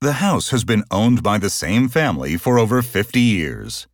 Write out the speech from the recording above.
The house has been owned by the same family for over 50 years.